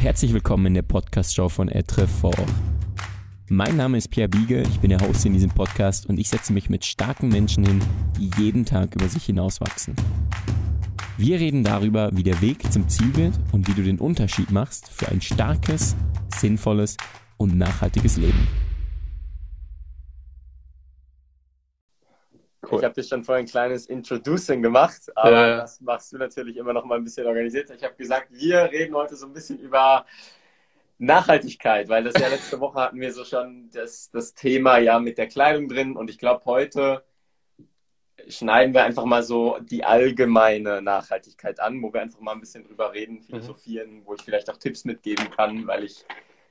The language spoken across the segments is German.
herzlich willkommen in der Podcast-Show von Etre Fort. Mein Name ist Pierre Biege, ich bin der Host in diesem Podcast und ich setze mich mit starken Menschen hin, die jeden Tag über sich hinauswachsen. Wir reden darüber, wie der Weg zum Ziel wird und wie du den Unterschied machst für ein starkes, sinnvolles und nachhaltiges Leben. Cool. Ich habe dir schon vorhin ein kleines Introducing gemacht, aber ja. das machst du natürlich immer noch mal ein bisschen organisierter. Ich habe gesagt, wir reden heute so ein bisschen über Nachhaltigkeit, weil das ja letzte Woche hatten wir so schon das, das Thema ja mit der Kleidung drin und ich glaube, heute schneiden wir einfach mal so die allgemeine Nachhaltigkeit an, wo wir einfach mal ein bisschen drüber reden, mhm. philosophieren, mhm. wo ich vielleicht auch Tipps mitgeben kann, weil ich,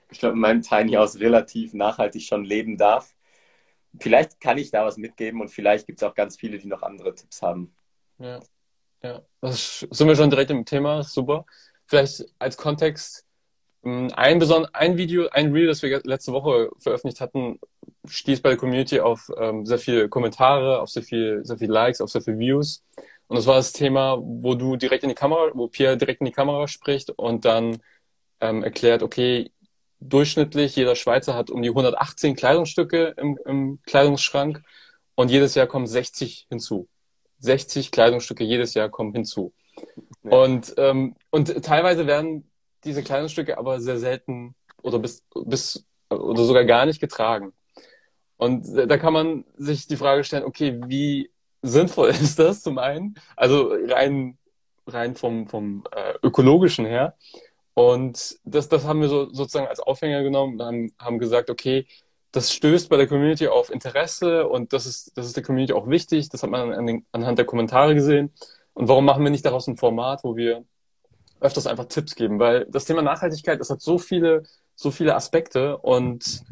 ich glaube, in meinem Tiny House relativ nachhaltig schon leben darf vielleicht kann ich da was mitgeben und vielleicht gibt es auch ganz viele, die noch andere Tipps haben. Ja, ja. Das sind wir schon direkt im Thema, super. Vielleicht als Kontext, hm, ein, ein Video, ein Reel, das wir letzte Woche veröffentlicht hatten, stieß bei der Community auf ähm, sehr viele Kommentare, auf sehr viel, sehr viel Likes, auf sehr viele Views. Und das war das Thema, wo du direkt in die Kamera, wo Pierre direkt in die Kamera spricht und dann ähm, erklärt, okay, durchschnittlich, jeder Schweizer hat um die 118 Kleidungsstücke im, im Kleidungsschrank und jedes Jahr kommen 60 hinzu. 60 Kleidungsstücke jedes Jahr kommen hinzu. Ja. Und, ähm, und teilweise werden diese Kleidungsstücke aber sehr selten oder bis, bis oder sogar gar nicht getragen. Und da kann man sich die Frage stellen, okay, wie sinnvoll ist das zum einen? Also rein, rein vom, vom äh, ökologischen her. Und das, das haben wir so, sozusagen als Aufhänger genommen und haben, haben gesagt, okay, das stößt bei der Community auf Interesse und das ist, das ist der Community auch wichtig. Das hat man an den, anhand der Kommentare gesehen. Und warum machen wir nicht daraus ein Format, wo wir öfters einfach Tipps geben? Weil das Thema Nachhaltigkeit, das hat so viele, so viele Aspekte und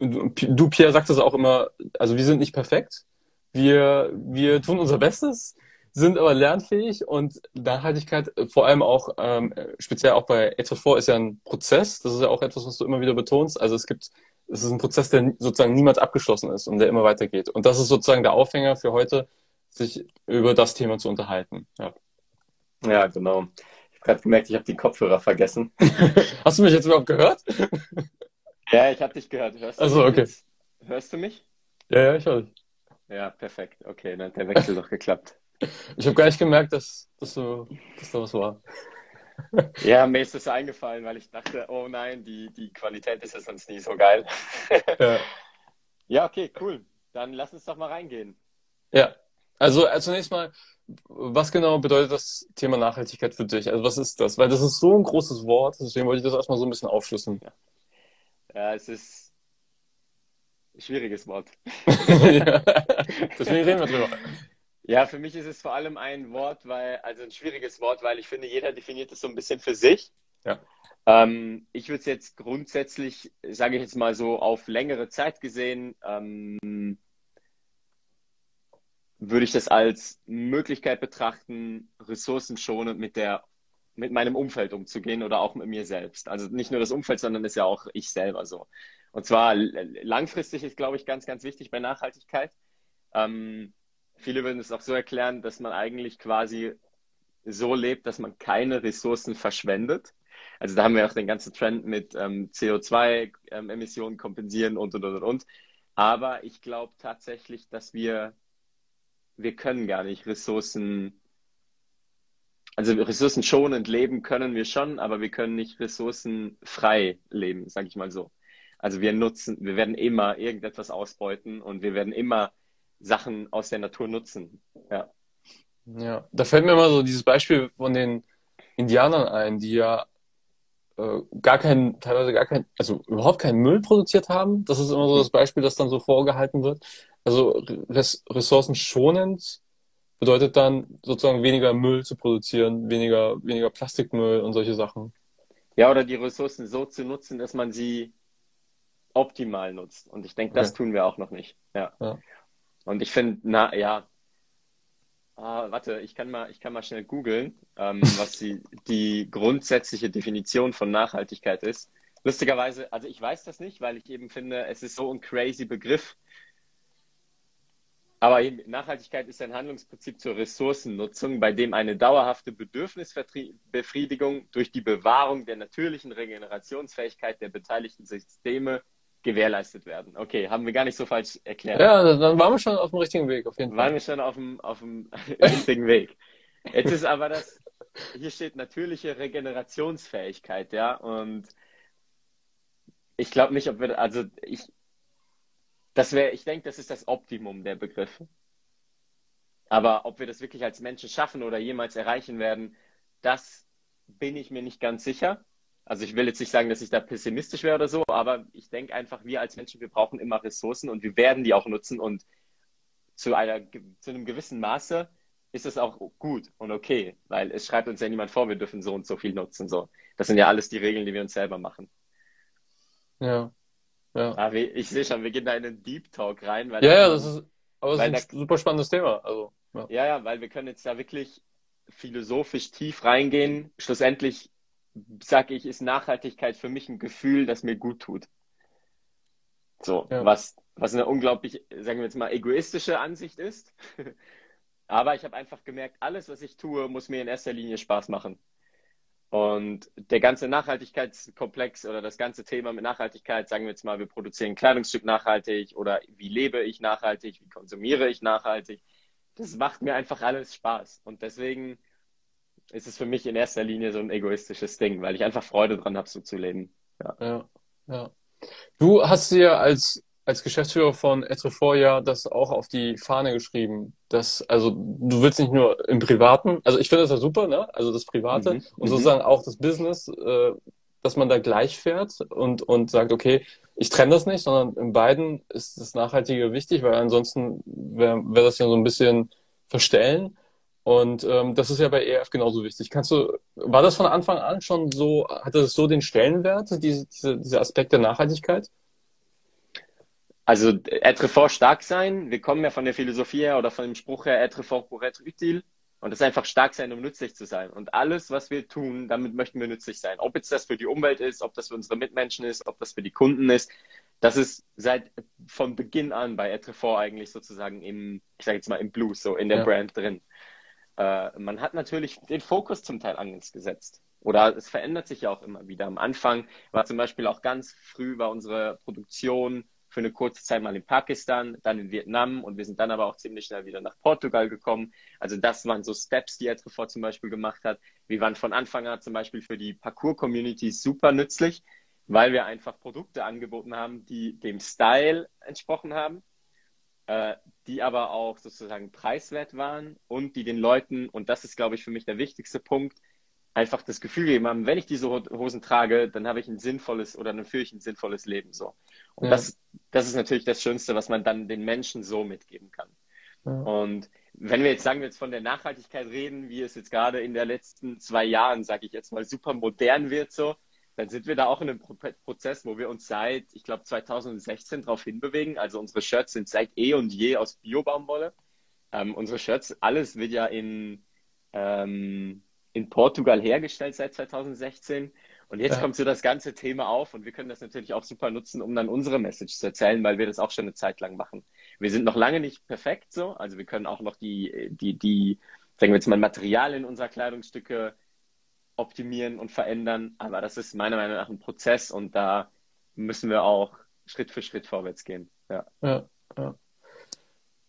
du, Pierre, sagst es auch immer, also wir sind nicht perfekt. Wir, wir tun unser Bestes sind aber lernfähig und Nachhaltigkeit, äh, vor allem auch, ähm, speziell auch bei Ether4 ist ja ein Prozess. Das ist ja auch etwas, was du immer wieder betonst. Also es gibt, es ist ein Prozess, der sozusagen niemals abgeschlossen ist und der immer weitergeht. Und das ist sozusagen der Aufhänger für heute, sich über das Thema zu unterhalten. Ja, ja genau. Ich habe gerade gemerkt, ich habe die Kopfhörer vergessen. Hast du mich jetzt überhaupt gehört? ja, ich habe dich gehört. Hörst du also, okay. Hörst du mich? Ja, ja, ich höre dich. Ja, perfekt. Okay, dann hat der Wechsel doch geklappt. Ich habe gar nicht gemerkt, dass, dass, du, dass da was war. Ja, mir ist das eingefallen, weil ich dachte, oh nein, die, die Qualität ist ja sonst nie so geil. Ja. ja, okay, cool. Dann lass uns doch mal reingehen. Ja, also äh, zunächst mal, was genau bedeutet das Thema Nachhaltigkeit für dich? Also was ist das? Weil das ist so ein großes Wort, deswegen wollte ich das erstmal so ein bisschen aufschlüsseln. Ja, ja es ist ein schwieriges Wort. ja. Deswegen reden wir drüber. Ja, für mich ist es vor allem ein Wort, weil, also ein schwieriges Wort, weil ich finde, jeder definiert es so ein bisschen für sich. Ja. Ähm, ich würde es jetzt grundsätzlich, sage ich jetzt mal so, auf längere Zeit gesehen, ähm, würde ich das als Möglichkeit betrachten, ressourcenschonend mit der mit meinem Umfeld umzugehen oder auch mit mir selbst. Also nicht nur das Umfeld, sondern ist ja auch ich selber so. Und zwar langfristig ist, glaube ich, ganz, ganz wichtig bei Nachhaltigkeit. Ähm, Viele würden es auch so erklären, dass man eigentlich quasi so lebt, dass man keine Ressourcen verschwendet. Also da haben wir auch den ganzen Trend mit ähm, CO2-Emissionen ähm, kompensieren und, und, und, und. Aber ich glaube tatsächlich, dass wir, wir können gar nicht Ressourcen, also ressourcenschonend leben können wir schon, aber wir können nicht ressourcenfrei leben, sage ich mal so. Also wir nutzen, wir werden immer irgendetwas ausbeuten und wir werden immer Sachen aus der Natur nutzen. Ja. Ja, da fällt mir immer so dieses Beispiel von den Indianern ein, die ja äh, gar keinen, teilweise gar keinen, also überhaupt keinen Müll produziert haben. Das ist immer so das Beispiel, das dann so vorgehalten wird. Also res ressourcenschonend bedeutet dann sozusagen weniger Müll zu produzieren, weniger, weniger Plastikmüll und solche Sachen. Ja, oder die Ressourcen so zu nutzen, dass man sie optimal nutzt. Und ich denke, das okay. tun wir auch noch nicht. Ja. ja. Und ich finde, na ja, ah, warte, ich kann mal, ich kann mal schnell googeln, ähm, was die, die grundsätzliche Definition von Nachhaltigkeit ist. Lustigerweise, also ich weiß das nicht, weil ich eben finde, es ist so ein crazy Begriff. Aber Nachhaltigkeit ist ein Handlungsprinzip zur Ressourcennutzung, bei dem eine dauerhafte Bedürfnisbefriedigung durch die Bewahrung der natürlichen Regenerationsfähigkeit der beteiligten Systeme gewährleistet werden. Okay, haben wir gar nicht so falsch erklärt. Ja, dann waren wir schon auf dem richtigen Weg, auf jeden Fall. Waren wir schon auf dem, auf dem richtigen Weg. Jetzt ist aber das, hier steht natürliche Regenerationsfähigkeit, ja, und ich glaube nicht, ob wir, also ich, das wäre, ich denke, das ist das Optimum der Begriffe. Aber ob wir das wirklich als Menschen schaffen oder jemals erreichen werden, das bin ich mir nicht ganz sicher. Also ich will jetzt nicht sagen, dass ich da pessimistisch wäre oder so, aber ich denke einfach, wir als Menschen, wir brauchen immer Ressourcen und wir werden die auch nutzen und zu einer, zu einem gewissen Maße ist es auch gut und okay, weil es schreibt uns ja niemand vor, wir dürfen so und so viel nutzen, so. Das sind ja alles die Regeln, die wir uns selber machen. Ja. Ja. Aber ah, ich sehe schon, wir gehen da in einen Deep Talk rein. Weil ja, ja, das ist, aber das ist ein da, super spannendes Thema. Also, ja. ja, ja, weil wir können jetzt da wirklich philosophisch tief reingehen. Schlussendlich sage ich, ist Nachhaltigkeit für mich ein Gefühl, das mir gut tut. So, ja. was, was eine unglaublich, sagen wir jetzt mal, egoistische Ansicht ist. Aber ich habe einfach gemerkt, alles, was ich tue, muss mir in erster Linie Spaß machen. Und der ganze Nachhaltigkeitskomplex oder das ganze Thema mit Nachhaltigkeit, sagen wir jetzt mal, wir produzieren ein Kleidungsstück nachhaltig oder wie lebe ich nachhaltig, wie konsumiere ich nachhaltig, das macht mir einfach alles Spaß. Und deswegen ist es für mich in erster Linie so ein egoistisches Ding, weil ich einfach Freude dran habe, so zu leben. Ja. ja, ja. Du hast dir als als Geschäftsführer von Etrefort ja das auch auf die Fahne geschrieben. Dass, also du willst nicht nur im Privaten, also ich finde das ja super, ne? Also das Private mhm. und mhm. sozusagen auch das Business, äh, dass man da gleich fährt und, und sagt, okay, ich trenne das nicht, sondern in beiden ist das Nachhaltige wichtig, weil ansonsten wäre wär das ja so ein bisschen verstellen. Und ähm, das ist ja bei EF genauso wichtig. Kannst du, war das von Anfang an schon so, hatte es so den Stellenwert, diese, diese, dieser Aspekt der Nachhaltigkeit? Also être fort stark sein. Wir kommen ja von der Philosophie her oder von dem Spruch her être fort pour être utile. Und das ist einfach stark sein, um nützlich zu sein. Und alles, was wir tun, damit möchten wir nützlich sein. Ob jetzt das für die Umwelt ist, ob das für unsere Mitmenschen ist, ob das für die Kunden ist. Das ist seit von Beginn an bei Etrefort eigentlich sozusagen im, ich sage jetzt mal im Blues, so in der ja. Brand drin. Äh, man hat natürlich den Fokus zum Teil anders gesetzt. Oder es verändert sich ja auch immer wieder. Am Anfang war zum Beispiel auch ganz früh war unsere Produktion für eine kurze Zeit mal in Pakistan, dann in Vietnam und wir sind dann aber auch ziemlich schnell wieder nach Portugal gekommen. Also das waren so Steps, die Etrefort zum Beispiel gemacht hat. Wir waren von Anfang an zum Beispiel für die Parcours-Community super nützlich, weil wir einfach Produkte angeboten haben, die dem Style entsprochen haben, äh, die aber auch sozusagen preiswert waren und die den Leuten, und das ist, glaube ich, für mich der wichtigste Punkt, einfach das Gefühl gegeben haben, wenn ich diese Hosen trage, dann habe ich ein sinnvolles oder dann führe ich ein sinnvolles Leben so. Und ja. das, das ist natürlich das Schönste, was man dann den Menschen so mitgeben kann. Ja. Und wenn wir jetzt sagen wir jetzt von der Nachhaltigkeit reden, wie es jetzt gerade in den letzten zwei Jahren, sage ich jetzt mal, super modern wird so, dann sind wir da auch in einem Prozess, wo wir uns seit, ich glaube, 2016 darauf hinbewegen. Also unsere Shirts sind seit eh und je aus Biobaumwolle. Ähm, unsere Shirts, alles wird ja in ähm, in Portugal hergestellt seit 2016. Und jetzt ja. kommt so das ganze Thema auf und wir können das natürlich auch super nutzen, um dann unsere Message zu erzählen, weil wir das auch schon eine Zeit lang machen. Wir sind noch lange nicht perfekt so, also wir können auch noch die, die, die, sagen wir jetzt mal, Materialien unserer Kleidungsstücke optimieren und verändern, aber das ist meiner Meinung nach ein Prozess und da müssen wir auch Schritt für Schritt vorwärts gehen. Ja. ja, ja.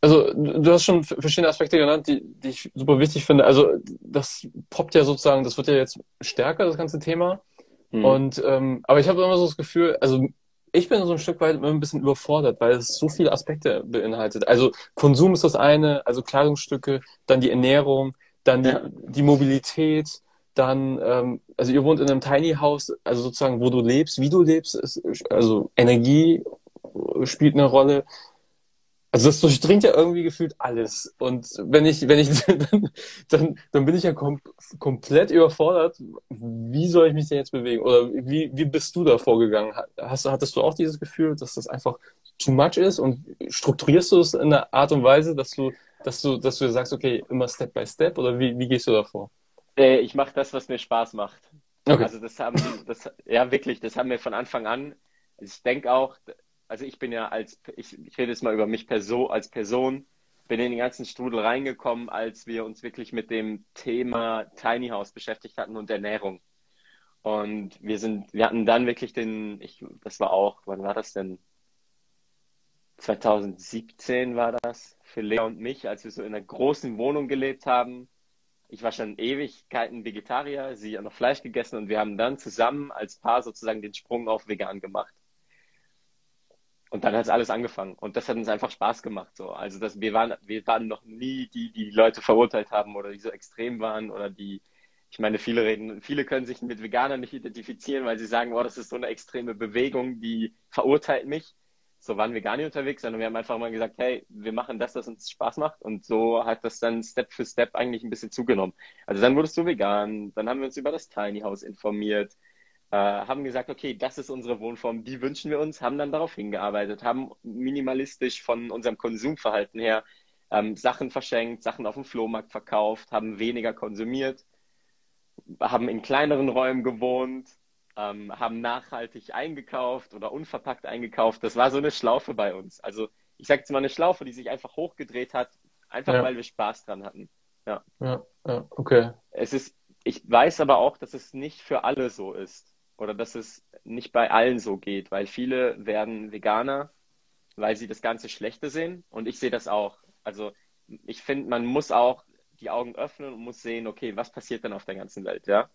Also du hast schon verschiedene Aspekte genannt, die, die ich super wichtig finde. Also das poppt ja sozusagen, das wird ja jetzt stärker, das ganze Thema. Mhm. Und ähm, aber ich habe immer so das Gefühl, also ich bin so ein Stück weit immer ein bisschen überfordert, weil es so viele Aspekte beinhaltet. Also Konsum ist das eine, also Kleidungsstücke, dann die Ernährung, dann die, ja. die Mobilität, dann, ähm, also ihr wohnt in einem Tiny House, also sozusagen, wo du lebst, wie du lebst, ist, also Energie spielt eine Rolle. Also das durchdringt ja irgendwie gefühlt alles. Und wenn ich, wenn ich, dann, dann, dann bin ich ja kom komplett überfordert. Wie soll ich mich denn jetzt bewegen? Oder wie, wie bist du da vorgegangen? Hast, hattest du auch dieses Gefühl, dass das einfach too much ist? Und strukturierst du es in einer Art und Weise, dass du, dass du, dass du sagst, okay, immer Step by Step? Oder wie, wie gehst du da vor? Äh, ich mache das, was mir Spaß macht. Okay. Also das haben, das, ja wirklich, das haben wir von Anfang an. Ich denke auch, also ich bin ja als, ich, ich rede jetzt mal über mich Perso, als Person. bin in den ganzen Strudel reingekommen, als wir uns wirklich mit dem Thema Tiny House beschäftigt hatten und Ernährung. Und wir sind, wir hatten dann wirklich den, ich, das war auch, wann war das denn? 2017 war das für Lea und mich, als wir so in einer großen Wohnung gelebt haben. Ich war schon Ewigkeiten Vegetarier, sie hat noch Fleisch gegessen und wir haben dann zusammen als Paar sozusagen den Sprung auf vegan gemacht. Und dann hat es alles angefangen. Und das hat uns einfach Spaß gemacht. So. Also das, wir, waren, wir waren noch nie die, die Leute verurteilt haben oder die so extrem waren oder die, ich meine, viele reden, viele können sich mit Veganern nicht identifizieren, weil sie sagen, oh, das ist so eine extreme Bewegung, die verurteilt mich. So waren wir gar nicht unterwegs, sondern wir haben einfach mal gesagt, hey, wir machen das, was uns Spaß macht. Und so hat das dann Step für Step eigentlich ein bisschen zugenommen. Also dann wurdest du vegan, dann haben wir uns über das Tiny House informiert, äh, haben gesagt, okay, das ist unsere Wohnform, die wünschen wir uns, haben dann darauf hingearbeitet, haben minimalistisch von unserem Konsumverhalten her ähm, Sachen verschenkt, Sachen auf dem Flohmarkt verkauft, haben weniger konsumiert, haben in kleineren Räumen gewohnt, ähm, haben nachhaltig eingekauft oder unverpackt eingekauft. Das war so eine Schlaufe bei uns. Also ich sage jetzt mal eine Schlaufe, die sich einfach hochgedreht hat, einfach ja. weil wir Spaß dran hatten. Ja. ja, ja, okay. Es ist, ich weiß aber auch, dass es nicht für alle so ist oder dass es nicht bei allen so geht, weil viele werden Veganer, weil sie das Ganze Schlechte sehen und ich sehe das auch. Also ich finde, man muss auch die Augen öffnen und muss sehen, okay, was passiert denn auf der ganzen Welt, ja?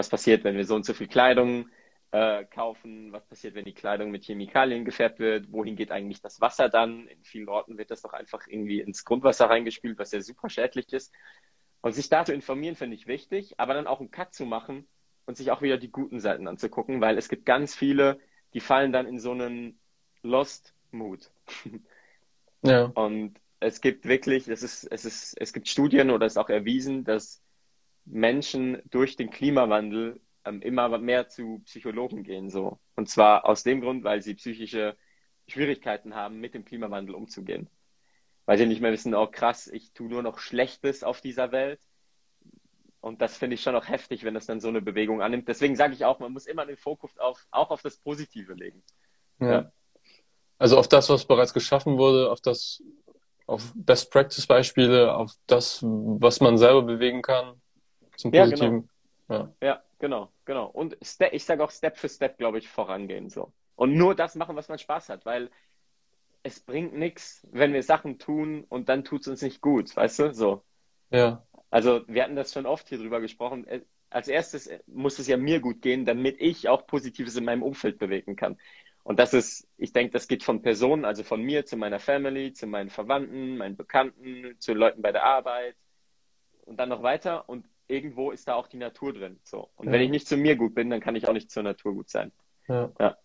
Was passiert, wenn wir so und so viel Kleidung äh, kaufen? Was passiert, wenn die Kleidung mit Chemikalien gefärbt wird? Wohin geht eigentlich das Wasser dann? In vielen Orten wird das doch einfach irgendwie ins Grundwasser reingespült, was ja super schädlich ist. Und sich da zu informieren, finde ich wichtig, aber dann auch einen Cut zu machen und sich auch wieder die guten Seiten anzugucken, weil es gibt ganz viele, die fallen dann in so einen Lost Mood. Ja. Und es gibt wirklich, es ist, es ist, es gibt Studien oder es ist auch erwiesen, dass Menschen durch den Klimawandel ähm, immer mehr zu Psychologen gehen, so. Und zwar aus dem Grund, weil sie psychische Schwierigkeiten haben, mit dem Klimawandel umzugehen. Weil sie nicht mehr wissen, oh krass, ich tue nur noch Schlechtes auf dieser Welt und das finde ich schon auch heftig, wenn das dann so eine Bewegung annimmt. Deswegen sage ich auch, man muss immer den Fokus auf, auch auf das Positive legen. Ja. ja. Also auf das, was bereits geschaffen wurde, auf das, auf Best Practice Beispiele, auf das, was man selber bewegen kann, zum Positiven. Ja, genau. Ja. ja genau, genau. Und ich sage auch Step für Step, glaube ich, vorangehen so. Und nur das machen, was man Spaß hat, weil es bringt nichts, wenn wir Sachen tun und dann tut es uns nicht gut, weißt du? So. Ja. Also wir hatten das schon oft hier drüber gesprochen. Äh, als erstes äh, muss es ja mir gut gehen, damit ich auch Positives in meinem Umfeld bewegen kann. Und das ist, ich denke, das geht von Personen, also von mir zu meiner Family, zu meinen Verwandten, meinen Bekannten, zu Leuten bei der Arbeit und dann noch weiter. Und irgendwo ist da auch die Natur drin. So. Und ja. wenn ich nicht zu mir gut bin, dann kann ich auch nicht zur Natur gut sein. Ja. ja.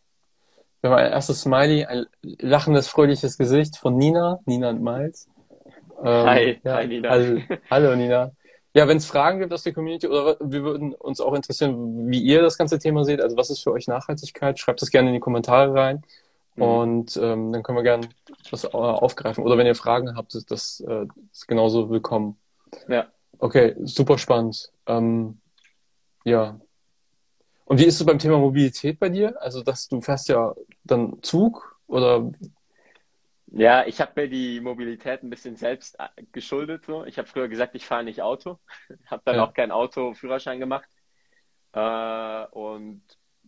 Wir haben ein erstes Smiley, ein lachendes, fröhliches Gesicht von Nina, Nina und Miles. Ähm, hi, ja, hi Nina. Also, hallo Nina. Ja, wenn es Fragen gibt aus der Community oder wir würden uns auch interessieren, wie ihr das ganze Thema seht. Also was ist für euch Nachhaltigkeit? Schreibt das gerne in die Kommentare rein mhm. und ähm, dann können wir gerne das äh, aufgreifen. Oder wenn ihr Fragen habt, ist das äh, ist genauso willkommen. Ja. Okay, super spannend. Ähm, ja. Und wie ist es beim Thema Mobilität bei dir? Also, dass du fährst ja dann Zug oder ja, ich habe mir die Mobilität ein bisschen selbst äh, geschuldet. So. Ich habe früher gesagt, ich fahre nicht Auto, habe dann ja. auch kein Auto-Führerschein gemacht äh, und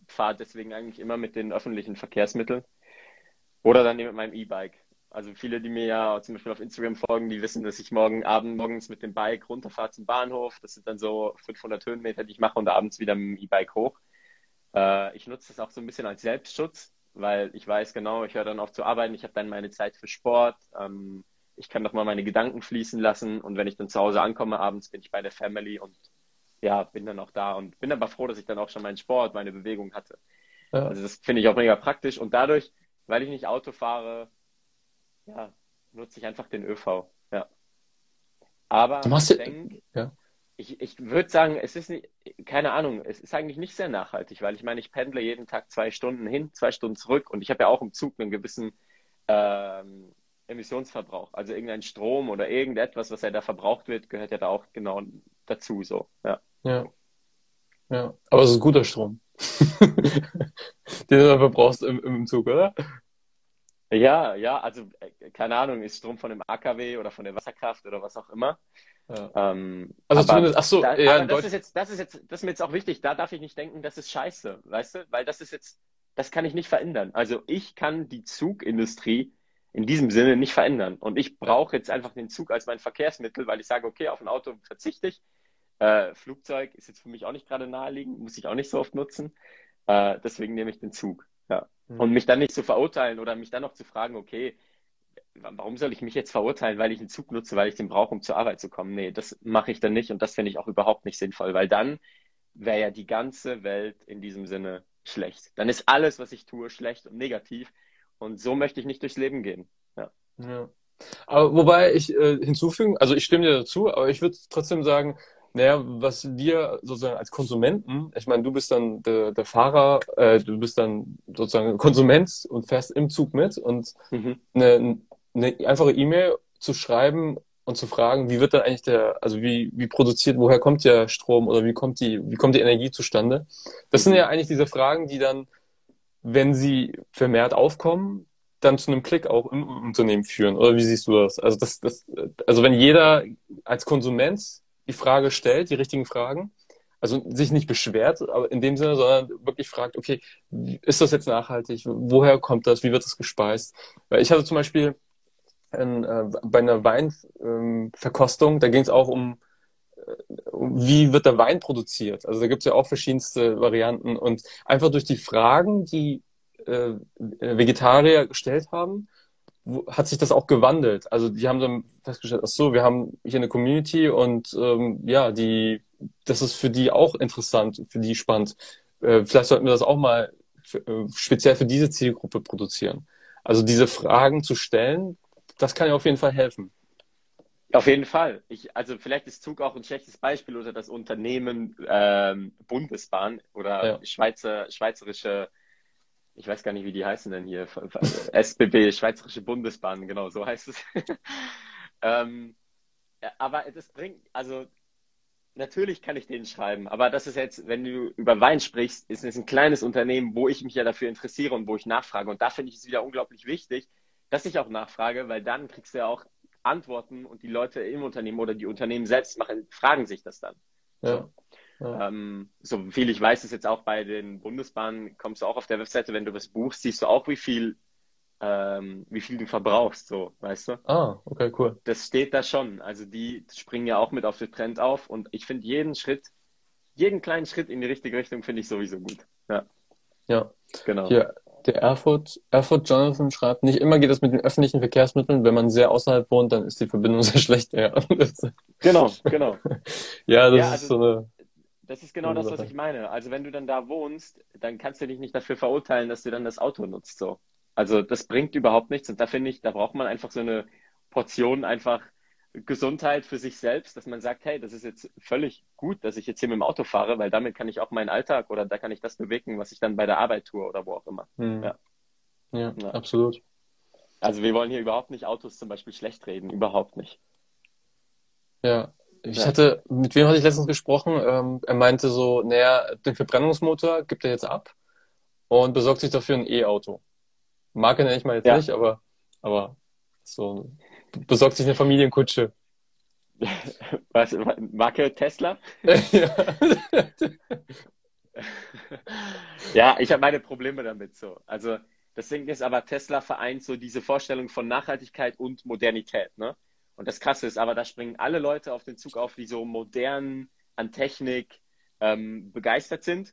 fahre deswegen eigentlich immer mit den öffentlichen Verkehrsmitteln oder dann mit meinem E-Bike. Also viele, die mir ja zum Beispiel auf Instagram folgen, die wissen, dass ich morgen Abend morgens mit dem Bike runterfahre zum Bahnhof. Das sind dann so 500 Höhenmeter, die ich mache und abends wieder mit dem E-Bike hoch. Äh, ich nutze das auch so ein bisschen als Selbstschutz weil ich weiß genau, ich höre dann auf zu arbeiten, ich habe dann meine Zeit für Sport, ähm, ich kann doch mal meine Gedanken fließen lassen und wenn ich dann zu Hause ankomme abends, bin ich bei der Family und ja, bin dann auch da und bin aber froh, dass ich dann auch schon meinen Sport, meine Bewegung hatte. Ja. Also das finde ich auch mega praktisch und dadurch, weil ich nicht Auto fahre, ja, nutze ich einfach den ÖV, ja. Aber ich ja ich, ich würde sagen, es ist nicht, keine Ahnung, es ist eigentlich nicht sehr nachhaltig, weil ich meine, ich pendle jeden Tag zwei Stunden hin, zwei Stunden zurück und ich habe ja auch im Zug einen gewissen ähm, Emissionsverbrauch. Also irgendein Strom oder irgendetwas, was ja da verbraucht wird, gehört ja da auch genau dazu, so, ja. Ja. Ja, aber es ist guter Strom. Den du verbrauchst im, im Zug, oder? Ja, ja, also äh, keine Ahnung, ist Strom von dem AKW oder von der Wasserkraft oder was auch immer. Ja. Ähm, Also aber zumindest, ach so, da, ja, aber das Deutsch, ist jetzt, das ist jetzt, das ist mir jetzt auch wichtig, da darf ich nicht denken, das ist scheiße, weißt du? Weil das ist jetzt, das kann ich nicht verändern. Also ich kann die Zugindustrie in diesem Sinne nicht verändern. Und ich brauche jetzt einfach den Zug als mein Verkehrsmittel, weil ich sage, okay, auf ein Auto verzichte ich. Äh, Flugzeug ist jetzt für mich auch nicht gerade naheliegend, muss ich auch nicht so oft nutzen. Äh, deswegen nehme ich den Zug. Ja. Mhm. Und mich dann nicht zu verurteilen oder mich dann noch zu fragen, okay, warum soll ich mich jetzt verurteilen, weil ich einen Zug nutze, weil ich den brauche, um zur Arbeit zu kommen? Nee, das mache ich dann nicht und das finde ich auch überhaupt nicht sinnvoll, weil dann wäre ja die ganze Welt in diesem Sinne schlecht. Dann ist alles, was ich tue, schlecht und negativ und so möchte ich nicht durchs Leben gehen. Ja. Ja. Aber wobei ich äh, hinzufügen, also ich stimme dir dazu, aber ich würde trotzdem sagen, naja, was wir sozusagen als Konsumenten, ich meine, du bist dann der, der Fahrer, äh, du bist dann sozusagen Konsument und fährst im Zug mit und Mhm. eine, eine einfache E-Mail zu schreiben und zu fragen, wie wird dann eigentlich der, also wie, wie produziert, woher kommt der Strom oder wie kommt die, wie kommt die Energie zustande? Das sind Mhm. ja eigentlich diese Fragen, die dann, wenn sie vermehrt aufkommen, dann zu einem Klick auch im Unternehmen führen. Oder wie siehst du das? Also das, das, also wenn jeder als Konsument die Frage stellt, die richtigen Fragen, also sich nicht beschwert, aber in dem Sinne, sondern wirklich fragt, okay, ist das jetzt nachhaltig? Woher kommt das? Wie wird das gespeist? Weil ich hatte zum Beispiel in, äh, bei einer Weinverkostung, da ging es auch um, äh, wie wird der Wein produziert? Also da gibt es ja auch verschiedenste Varianten und einfach durch die Fragen, die äh, Vegetarier gestellt haben, hat sich das auch gewandelt. Also die haben dann festgestellt, ach so, wir haben hier eine Community und ähm, ja, die, das ist für die auch interessant, für die spannend. Äh, vielleicht sollten wir das auch mal für, äh, speziell für diese Zielgruppe produzieren. Also diese Fragen zu stellen, das kann ja auf jeden Fall helfen. Auf jeden Fall. Ich, also vielleicht ist Zug auch ein schlechtes Beispiel oder das Unternehmen ähm, Bundesbahn oder Ja. Schweizer, schweizerische, ich weiß gar nicht, wie die heißen denn hier, SBB, Schweizerische Bundesbahn, genau, so heißt es. ähm, aber das bringt, also natürlich kann ich denen schreiben, aber das ist jetzt, wenn du über Wein sprichst, ist es ein kleines Unternehmen, wo ich mich ja dafür interessiere und wo ich nachfrage. Und da finde ich es wieder unglaublich wichtig, dass ich auch nachfrage, weil dann kriegst du ja auch Antworten und die Leute im Unternehmen oder die Unternehmen selbst machen, fragen sich das dann. Ja. Ja. Ähm, so viel ich weiß, ist jetzt auch bei den Bundesbahnen, kommst du auch auf der Webseite, wenn du was buchst, siehst du auch, wie viel, ähm, wie viel du verbrauchst, so, weißt du? Ah, okay, cool. Das steht da schon. Also die springen ja auch mit auf den Trend auf und ich finde jeden Schritt, jeden kleinen Schritt in die richtige Richtung finde ich sowieso gut. Ja, Ja. genau. Hier, der Erfurt, Erfurt Jonathan schreibt, nicht immer geht es mit den öffentlichen Verkehrsmitteln. Wenn man sehr außerhalb wohnt, dann ist die Verbindung sehr schlecht. Ja, das, Genau, genau. ja, das Ja, ist also- so eine, Das ist genau das, was ich meine. Also wenn du dann da wohnst, dann kannst du dich nicht dafür verurteilen, dass du dann das Auto nutzt. So. Also das bringt überhaupt nichts. Und da finde ich, da braucht man einfach so eine Portion einfach Gesundheit für sich selbst, dass man sagt, hey, das ist jetzt völlig gut, dass ich jetzt hier mit dem Auto fahre, weil damit kann ich auch meinen Alltag oder da kann ich das bewegen, was ich dann bei der Arbeit tue oder wo auch immer. hm. Ja. Ja, Ja. absolut. Also wir wollen hier überhaupt nicht Autos zum Beispiel schlecht reden, überhaupt nicht. Ja. Ich hatte, mit wem hatte ich letztens gesprochen? Ähm, er meinte so, naja, den Verbrennungsmotor gibt er jetzt ab und besorgt sich dafür ein E-Auto. Marke nenne ich mal jetzt Ja. nicht, aber, aber so, besorgt sich eine Familienkutsche. Was, Marke Tesla? ja. Ja, ich habe meine Probleme damit so. Also das Ding ist aber, Tesla vereint so diese Vorstellung von Nachhaltigkeit und Modernität, ne? Und das Krasse ist aber, da springen alle Leute auf den Zug auf, die so modern an Technik ähm, begeistert sind.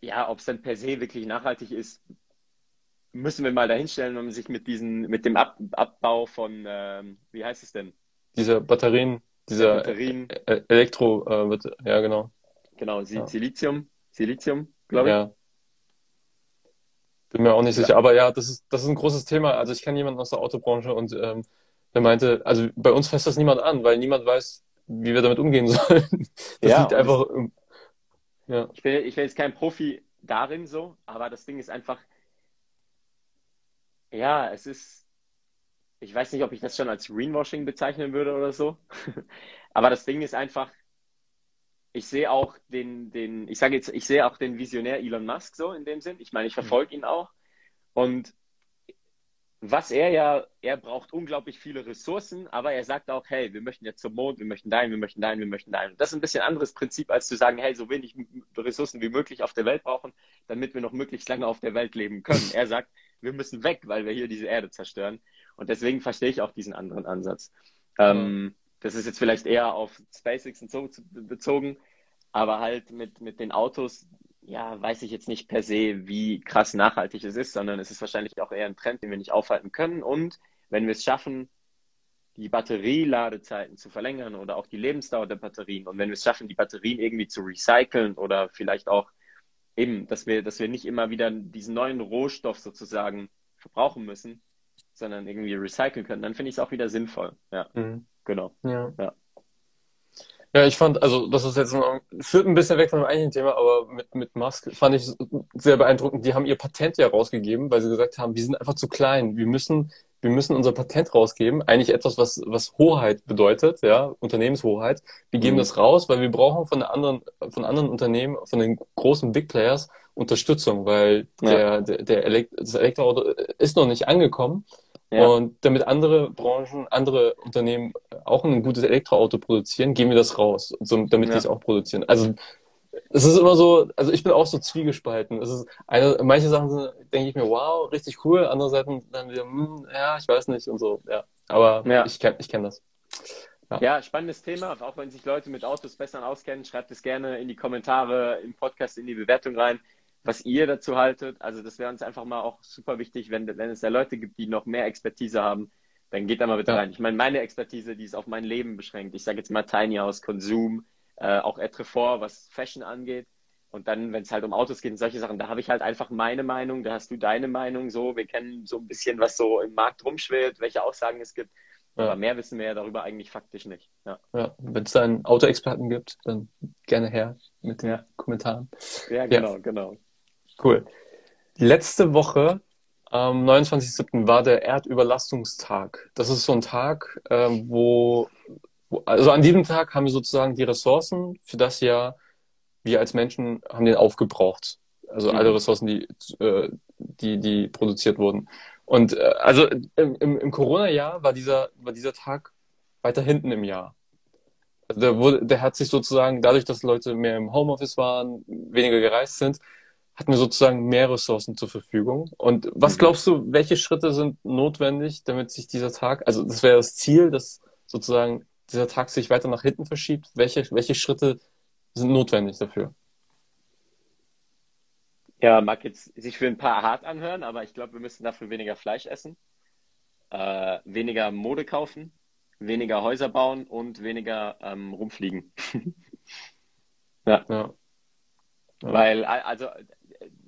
Ja, ob es dann per se wirklich nachhaltig ist, müssen wir mal dahinstellen, wenn man sich mit diesen, mit dem Ab Abbau von, ähm, wie heißt es denn? Diese Batterien, dieser Batterien, E- Elektro, äh, ja, genau. genau, Si- Ja. Silizium, Silizium, glaube ich. Ja. Bin mir auch nicht sicher. Aber ja, das ist, das ist ein großes Thema. Also ich kenne jemanden aus der Autobranche und ähm, der meinte, also bei uns fasst das niemand an, weil niemand weiß, wie wir damit umgehen sollen. Das Ja, liegt einfach, im- ja, Ich bin, ich bin jetzt kein Profi darin so, aber das Ding ist einfach, ja, es ist, ich weiß nicht, ob ich das schon als Greenwashing bezeichnen würde oder so, aber das Ding ist einfach, ich sehe auch den, den, ich sage jetzt, ich sehe auch den Visionär Elon Musk so in dem Sinn. Ich meine, ich verfolge ihn auch und was er ja, er braucht unglaublich viele Ressourcen, aber er sagt auch, hey, wir möchten jetzt zum Mond, wir möchten dahin, wir möchten dahin, wir möchten dahin. Das ist ein bisschen anderes Prinzip, als zu sagen, hey, so wenig Ressourcen wie möglich auf der Welt brauchen, damit wir noch möglichst lange auf der Welt leben können. Er sagt, wir müssen weg, weil wir hier diese Erde zerstören. Und deswegen verstehe ich auch diesen anderen Ansatz. Ähm, das ist jetzt vielleicht eher auf SpaceX und so bezogen, aber halt mit, mit den Autos, ja, weiß ich jetzt nicht per se, wie krass nachhaltig es ist, sondern es ist wahrscheinlich auch eher ein Trend, den wir nicht aufhalten können. Und wenn wir es schaffen, die Batterieladezeiten zu verlängern oder auch die Lebensdauer der Batterien und wenn wir es schaffen, die Batterien irgendwie zu recyceln oder vielleicht auch eben, dass wir, dass wir nicht immer wieder diesen neuen Rohstoff sozusagen verbrauchen müssen, sondern irgendwie recyceln können, dann finde ich es auch wieder sinnvoll. Ja, mhm. genau. Ja. ja. Ja, ich fand, also das ist jetzt noch, führt ein bisschen weg von dem eigentlichen Thema, aber mit, mit Musk fand ich sehr beeindruckend. Die haben ihr Patent ja rausgegeben, weil sie gesagt haben, wir sind einfach zu klein. Wir müssen, wir müssen unser Patent rausgeben. Eigentlich etwas, was, was Hoheit bedeutet, ja, Unternehmenshoheit. Wir geben mhm. das raus, weil wir brauchen von der anderen, von anderen Unternehmen, von den großen Big Players Unterstützung, weil ja. der, der, der Elekt das Elektroauto ist noch nicht angekommen. Ja. Und damit andere Branchen, andere Unternehmen auch ein gutes Elektroauto produzieren, geben wir das raus, so, damit ja. die es auch produzieren. Also es ist immer so, also ich bin auch so zwiegespalten. Es ist eine, manche Sachen denke ich mir, wow, richtig cool, andere Seiten dann wieder, hm, ja, ich weiß nicht und so, ja. Aber ja. ich kenne ich kenn das. Ja. ja. spannendes Thema. Auch wenn sich Leute mit Autos besser auskennen, schreibt es gerne in die Kommentare im Podcast, in die Bewertung rein was ihr dazu haltet. Also das wäre uns einfach mal auch super wichtig, wenn, wenn es da Leute gibt, die noch mehr Expertise haben, dann geht da mal bitte ja. rein. Ich meine, meine Expertise, die ist auf mein Leben beschränkt. Ich sage jetzt mal Tiny House, Konsum, äh, auch Etrefort, was Fashion angeht. Und dann, wenn es halt um Autos geht und solche Sachen, da habe ich halt einfach meine Meinung, da hast du deine Meinung so. Wir kennen so ein bisschen, was so im Markt rumschwirrt, welche Aussagen es gibt. Ja. Aber mehr wissen wir ja darüber eigentlich faktisch nicht. Ja, ja wenn es da einen Autoexperten gibt, dann gerne her mit den. Kommentaren. Ja, genau, genau. Cool. Letzte Woche, am 29.07. war der Erdüberlastungstag. Das ist so ein Tag, ähm, wo, wo, also an diesem Tag haben wir sozusagen die Ressourcen für das Jahr, wir als Menschen haben den aufgebraucht. Also mhm. alle Ressourcen, die, äh, die, die produziert wurden. Und äh, also im, im, im Corona-Jahr war dieser, war dieser Tag weiter hinten im Jahr. Also der, wurde, der hat sich sozusagen, dadurch, dass Leute mehr im Homeoffice waren, weniger gereist sind, hatten wir sozusagen mehr Ressourcen zur Verfügung. Und was mhm. glaubst du, welche Schritte sind notwendig, damit sich dieser Tag, also das wäre das Ziel, dass sozusagen dieser Tag sich weiter nach hinten verschiebt? Welche, welche Schritte sind notwendig dafür? Ja, mag jetzt sich für ein paar hart anhören, aber ich glaube, wir müssen dafür weniger Fleisch essen, äh, weniger Mode kaufen, weniger Häuser bauen und weniger ähm, rumfliegen. ja. ja. Weil, also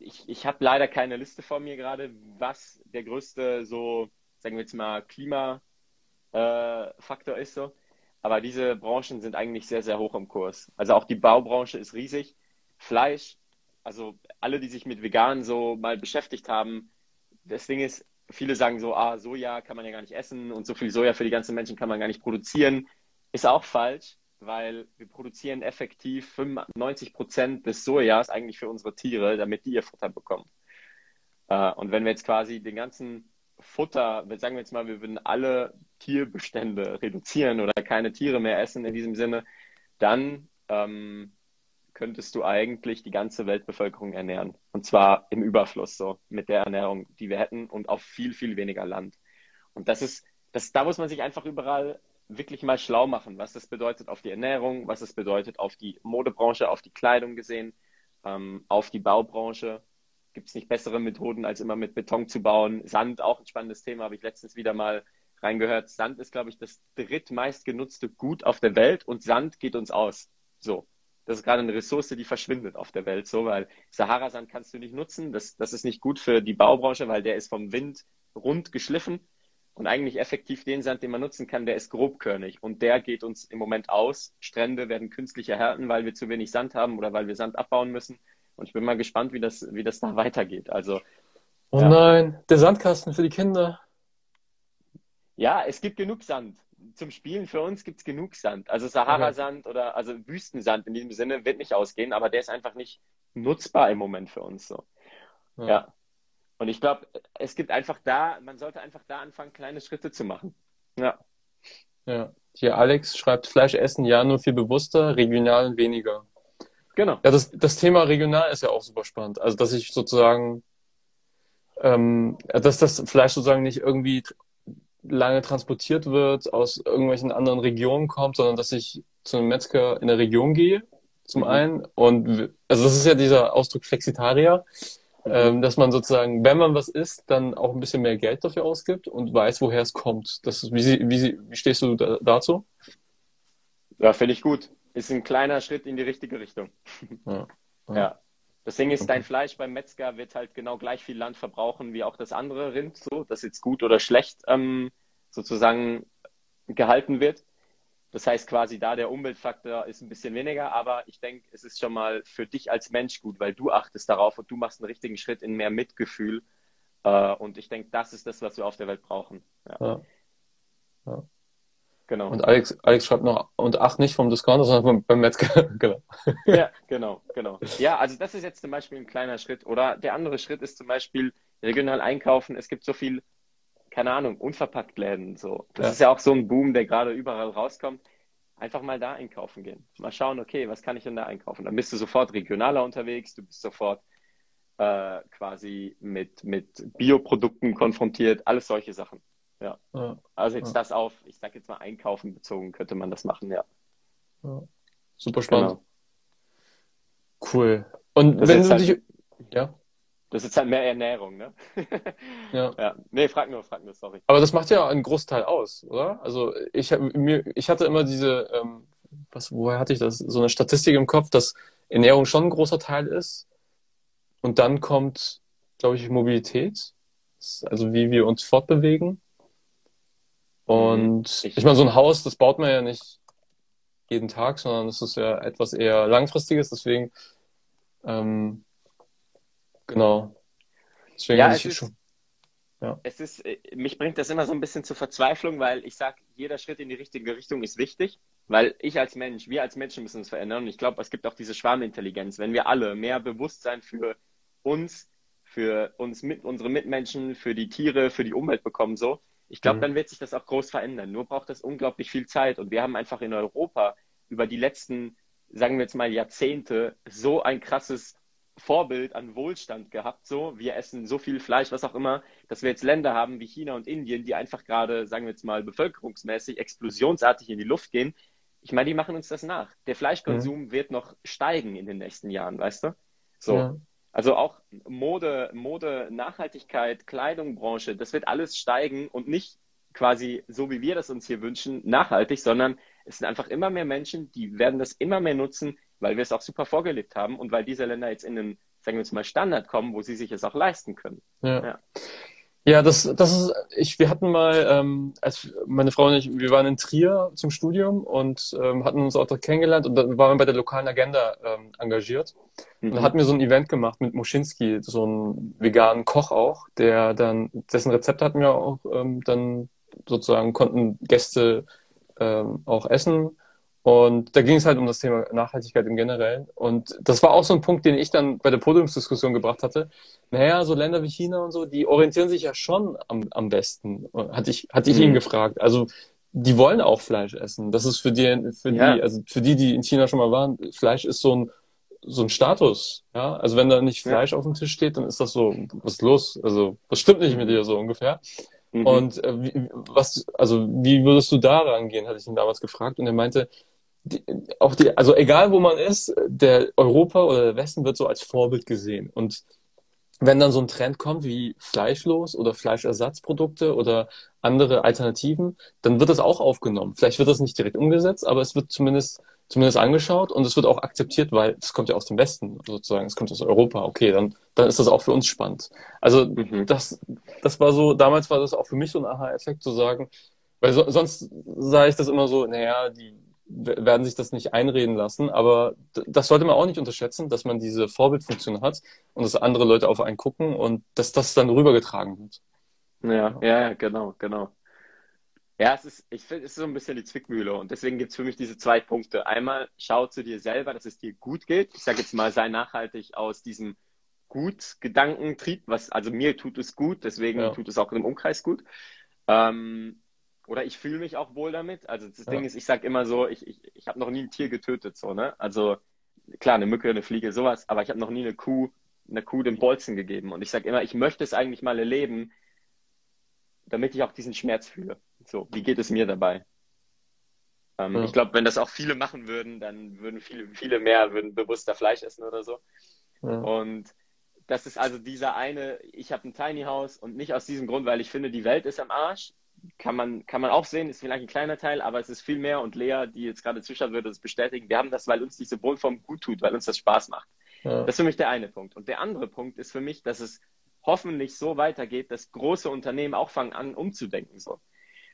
ich, ich habe leider keine Liste vor mir gerade, was der größte so, sagen wir jetzt mal, Klimafaktor äh, ist so. Aber diese Branchen sind eigentlich sehr, sehr hoch im Kurs. Also auch die Baubranche ist riesig. Fleisch, also alle, die sich mit Veganen so mal beschäftigt haben, das Ding ist, viele sagen so, ah, Soja kann man ja gar nicht essen und so viel Soja für die ganzen Menschen kann man gar nicht produzieren. Ist auch falsch weil wir produzieren effektiv 95 Prozent des Sojas eigentlich für unsere Tiere, damit die ihr Futter bekommen. Äh, und wenn wir jetzt quasi den ganzen Futter, sagen wir jetzt mal, wir würden alle Tierbestände reduzieren oder keine Tiere mehr essen in diesem Sinne, dann ähm, könntest du eigentlich die ganze Weltbevölkerung ernähren. Und zwar im Überfluss, so mit der Ernährung, die wir hätten und auf viel, viel weniger Land. Und das ist, das, da muss man sich einfach überall wirklich mal schlau machen, was das bedeutet auf die Ernährung, was das bedeutet auf die Modebranche, auf die Kleidung gesehen, ähm, auf die Baubranche. Gibt es nicht bessere Methoden, als immer mit Beton zu bauen? Sand, auch ein spannendes Thema, habe ich letztens wieder mal reingehört. Sand ist, glaube ich, das drittmeist genutzte Gut auf der Welt und Sand geht uns aus. So. Das ist gerade eine Ressource, die verschwindet auf der Welt, so, weil Sahara-Sand kannst du nicht nutzen. Das, das ist nicht gut für die Baubranche, weil der ist vom Wind rund geschliffen und eigentlich effektiv den Sand, den man nutzen kann, der ist grobkörnig und der geht uns im Moment aus. Strände werden künstlich erhärten, weil wir zu wenig Sand haben oder weil wir Sand abbauen müssen. Und ich bin mal gespannt, wie das, wie das da weitergeht. Also, oh ja. nein, der Sandkasten für die Kinder. Ja, es gibt genug Sand. Zum Spielen für uns gibt es genug Sand. Also Sahara-Sand oder also Wüstensand in diesem Sinne wird nicht ausgehen, aber der ist einfach nicht nutzbar im Moment für uns so. Ja. ja. Und ich glaube, es gibt einfach da, man sollte einfach da anfangen, kleine Schritte zu machen. Ja. Ja. Hier Alex schreibt, Fleisch essen ja nur viel bewusster, regional weniger. Genau. Ja, das, das Thema regional ist ja auch super spannend. Also, dass ich sozusagen, ähm, dass das Fleisch sozusagen nicht irgendwie lange transportiert wird, aus irgendwelchen anderen Regionen kommt, sondern dass ich zu einem Metzger in der Region gehe, zum mhm. einen. Und also das ist ja dieser Ausdruck Flexitarier. Ähm, dass man sozusagen, wenn man was isst, dann auch ein bisschen mehr Geld dafür ausgibt und weiß, woher es kommt. Das ist, wie, wie, wie stehst du da, dazu? Ja, finde ich gut. Ist ein kleiner Schritt in die richtige Richtung. Ja. ja. ja. Das Ding ist, okay. dein Fleisch beim Metzger wird halt genau gleich viel Land verbrauchen wie auch das andere Rind, so, das jetzt gut oder schlecht ähm, sozusagen gehalten wird. Das heißt quasi da der Umweltfaktor ist ein bisschen weniger, aber ich denke, es ist schon mal für dich als Mensch gut, weil du achtest darauf und du machst einen richtigen Schritt in mehr Mitgefühl. Äh, und ich denke, das ist das, was wir auf der Welt brauchen. Ja. ja. ja. Genau. Und Alex, Alex schreibt noch, und ach, nicht vom Discounter, sondern beim Metzger. genau. Ja, genau, genau. Ja, also das ist jetzt zum Beispiel ein kleiner Schritt. Oder der andere Schritt ist zum Beispiel regional einkaufen. Es gibt so viel, keine Ahnung, unverpackt Läden. So. Das ja. ist ja auch so ein Boom, der gerade überall rauskommt. Einfach mal da einkaufen gehen. Mal schauen, okay, was kann ich denn da einkaufen? Dann bist du sofort regionaler unterwegs, du bist sofort äh, quasi mit, mit Bioprodukten konfrontiert, alles solche Sachen. Ja. ja. Also jetzt ja. das auf, ich sag jetzt mal einkaufen bezogen, könnte man das machen, ja. Super spannend. Genau. Cool. Und das wenn du halt, dich. Ja. Das ist halt mehr Ernährung, ne? ja. ja. Nee, frag nur, frag nur, sorry. Aber das macht ja einen Großteil aus, oder? Also ich, mir, ich hatte immer diese, ähm, was, woher hatte ich das? So eine Statistik im Kopf, dass Ernährung schon ein großer Teil ist. Und dann kommt, glaube ich, Mobilität. Also wie wir uns fortbewegen. Und ich, ich meine, so ein Haus, das baut man ja nicht jeden Tag, sondern es ist ja etwas eher langfristiges, deswegen ähm, genau. Deswegen ja, es ist, schon, ja. es ist, mich bringt das immer so ein bisschen zur Verzweiflung, weil ich sage, jeder Schritt in die richtige Richtung ist wichtig, weil ich als Mensch, wir als Menschen müssen uns verändern und ich glaube, es gibt auch diese Schwarmintelligenz, wenn wir alle mehr Bewusstsein für uns, für uns mit unsere Mitmenschen, für die Tiere, für die Umwelt bekommen, so, ich glaube, mhm. dann wird sich das auch groß verändern. Nur braucht das unglaublich viel Zeit. Und wir haben einfach in Europa über die letzten, sagen wir jetzt mal, Jahrzehnte so ein krasses Vorbild an Wohlstand gehabt. So, wir essen so viel Fleisch, was auch immer, dass wir jetzt Länder haben wie China und Indien, die einfach gerade, sagen wir jetzt mal, bevölkerungsmäßig explosionsartig in die Luft gehen. Ich meine, die machen uns das nach. Der Fleischkonsum mhm. wird noch steigen in den nächsten Jahren, weißt du? So. Ja. Also auch Mode, Mode, Nachhaltigkeit, Kleidungbranche, das wird alles steigen und nicht quasi so, wie wir das uns hier wünschen, nachhaltig, sondern es sind einfach immer mehr Menschen, die werden das immer mehr nutzen, weil wir es auch super vorgelebt haben und weil diese Länder jetzt in einen, sagen wir jetzt mal, Standard kommen, wo sie sich es auch leisten können. Ja. ja. Ja, das, das ist, ich, wir hatten mal, ähm, als meine Frau und ich, wir waren in Trier zum Studium und ähm, hatten uns auch dort kennengelernt und dann waren wir bei der lokalen Agenda ähm, engagiert. Mhm. Und dann hatten wir so ein Event gemacht mit Moschinski, so einen veganen Koch auch, der dann, dessen Rezept hatten wir auch ähm, dann sozusagen, konnten Gäste ähm, auch essen und da ging es halt um das Thema Nachhaltigkeit im Generellen. Und das war auch so ein Punkt, den ich dann bei der Podiumsdiskussion gebracht hatte. Naja, so Länder wie China und so, die orientieren sich ja schon am, am besten, hatte ich, hatte ich mhm. ihn gefragt. Also die wollen auch Fleisch essen. Das ist für die, für ja. die, also für die, die in China schon mal waren, Fleisch ist so ein, so ein Status. Ja, also wenn da nicht Fleisch ja. auf dem Tisch steht, dann ist das so, was ist los? Also, was stimmt nicht mit dir so ungefähr? Mhm. Und äh, wie, was, also wie würdest du da rangehen, hatte ich ihn damals gefragt. Und er meinte, die, auch die, also egal wo man ist, der Europa oder der Westen wird so als Vorbild gesehen. Und wenn dann so ein Trend kommt wie fleischlos oder Fleischersatzprodukte oder andere Alternativen, dann wird das auch aufgenommen. Vielleicht wird das nicht direkt umgesetzt, aber es wird zumindest zumindest angeschaut und es wird auch akzeptiert, weil es kommt ja aus dem Westen sozusagen, es kommt aus Europa. Okay, dann dann ist das auch für uns spannend. Also mhm. das das war so damals war das auch für mich so ein Aha-Effekt zu sagen, weil so, sonst sah ich das immer so, naja, die werden sich das nicht einreden lassen. Aber das sollte man auch nicht unterschätzen, dass man diese Vorbildfunktion hat und dass andere Leute auf einen gucken und dass das dann rübergetragen wird. Ja, ja, genau, genau. Ja, es ist, ich finde, es ist so ein bisschen die Zwickmühle und deswegen gibt es für mich diese zwei Punkte. Einmal, schau zu dir selber, dass es dir gut geht. Ich sage jetzt mal, sei nachhaltig aus diesem gut Gedankentrieb, was, also mir tut es gut, deswegen Ja. tut es auch im Umkreis gut. Ähm, oder ich fühle mich auch wohl damit. Also das Ja. Ding ist, ich sage immer so, ich, ich, ich habe noch nie ein Tier getötet, so, ne? Also klar, eine Mücke, eine Fliege, sowas, aber ich habe noch nie eine Kuh, eine Kuh den Bolzen gegeben. Und ich sage immer, ich möchte es eigentlich mal erleben, damit ich auch diesen Schmerz fühle. So, wie geht es mir dabei? Ähm, Ja. Ich glaube, wenn das auch viele machen würden, dann würden viele, viele mehr würden bewusster Fleisch essen oder so. Ja. Und das ist also dieser eine, ich habe ein Tiny House und nicht aus diesem Grund, weil ich finde, die Welt ist am Arsch. Kann man, kann man auch sehen, ist vielleicht ein kleiner Teil, aber es ist viel mehr. Und Lea, die jetzt gerade zuschaut, würde das bestätigen. Wir haben das, weil uns diese Wohnform gut tut, weil uns das Spaß macht. Ja. Das ist für mich der eine Punkt. Und der andere Punkt ist für mich, dass es hoffentlich so weitergeht, dass große Unternehmen auch fangen an, umzudenken. So.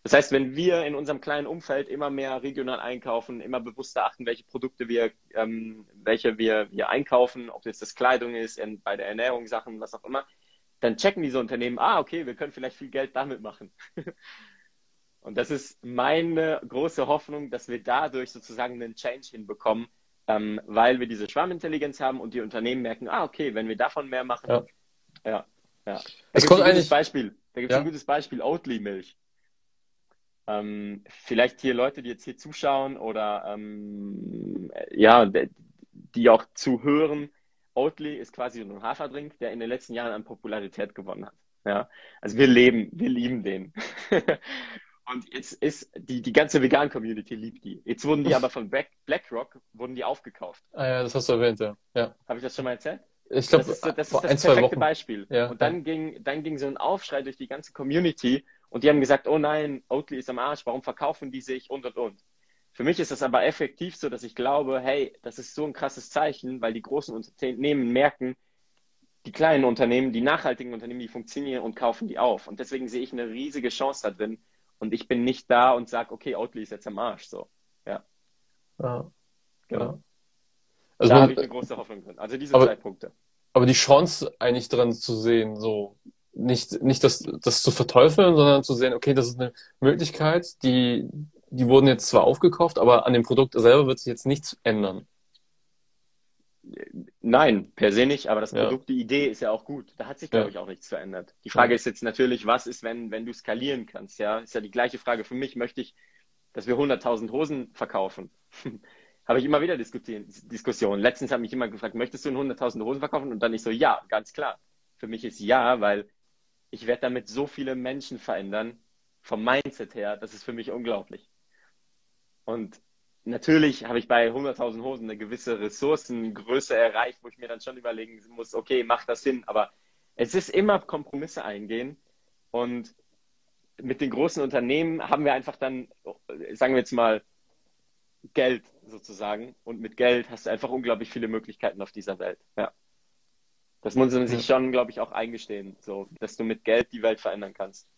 Das heißt, wenn wir in unserem kleinen Umfeld immer mehr regional einkaufen, immer bewusster achten, welche Produkte wir, ähm, welche wir, wir einkaufen, ob jetzt das Kleidung ist, in, bei der Ernährung Sachen, was auch immer, dann checken diese Unternehmen, ah, okay, wir können vielleicht viel Geld damit machen. Und das ist meine große Hoffnung, dass wir dadurch sozusagen einen Change hinbekommen, ähm, weil wir diese Schwarmintelligenz haben und die Unternehmen merken, ah, okay, wenn wir davon mehr machen, Ja. ja, ja. Da Es gibt's kommt ein gutes Beispiel. Da gibt es Ja. ein gutes Beispiel, Oatly-Milch. Ähm, vielleicht hier Leute, die jetzt hier zuschauen oder ähm, ja, die auch zuhören. Oatly ist quasi so ein Haferdrink, der in den letzten Jahren an Popularität gewonnen hat. Ja, also wir leben, wir lieben den. Und jetzt ist die, die ganze Vegan-Community liebt die. Jetzt wurden die aber von Black, BlackRock wurden die aufgekauft. Ah ja, das hast du erwähnt, ja. Ja. Habe ich das schon mal erzählt? Ich glaube, das ist, das, ist das ein, perfekte. Beispiel. Ja, und dann ging, dann ging so ein Aufschrei durch die ganze Community und die haben gesagt, oh nein, Oatly ist am Arsch, warum verkaufen die sich und und und. Für mich ist das aber effektiv so, dass ich glaube, hey, das ist so ein krasses Zeichen, weil die großen Unternehmen merken, die kleinen Unternehmen, die nachhaltigen Unternehmen, die funktionieren und kaufen die auf. Und deswegen sehe ich eine riesige Chance da drin. Und ich bin nicht da und sage, okay, Oatly ist jetzt am Arsch. So, Ja. genau. Ja. Also da man- habe ich eine große Hoffnung drin. Also diese Aber- zwei Punkte. aber die Chance eigentlich dran zu sehen, so nicht, nicht das, das zu verteufeln, sondern zu sehen, okay, das ist eine Möglichkeit, die, die wurden jetzt zwar aufgekauft, aber an dem Produkt selber wird sich jetzt nichts ändern. Nein, per se nicht, aber das Ja. Produkt, die Idee ist ja auch gut. Da hat sich, glaube Ja. ich, auch nichts verändert. Die Frage Ja. ist jetzt natürlich, was ist, wenn, wenn du skalieren kannst, ja? Ist ja die gleiche Frage für mich. Möchte ich, dass wir 100.000 Hosen verkaufen? Habe ich immer wieder Diskussionen. Letztens hat mich jemand gefragt, möchtest du in 100.000 Hosen verkaufen? Und dann ich so, ja, ganz klar. Für mich ist ja, weil ich werde damit so viele Menschen verändern, vom Mindset her, das ist für mich unglaublich. Und natürlich habe ich bei 100.000 Hosen eine gewisse Ressourcengröße erreicht, wo ich mir dann schon überlegen muss, okay, macht das Sinn? Aber es ist immer Kompromisse eingehen. Und mit den großen Unternehmen haben wir einfach dann, sagen wir jetzt mal, Geld sozusagen. Und mit Geld hast du einfach unglaublich viele Möglichkeiten auf dieser Welt. Ja. Das muss man sich schon, glaube ich, auch eingestehen, so, dass du mit Geld die Welt verändern kannst.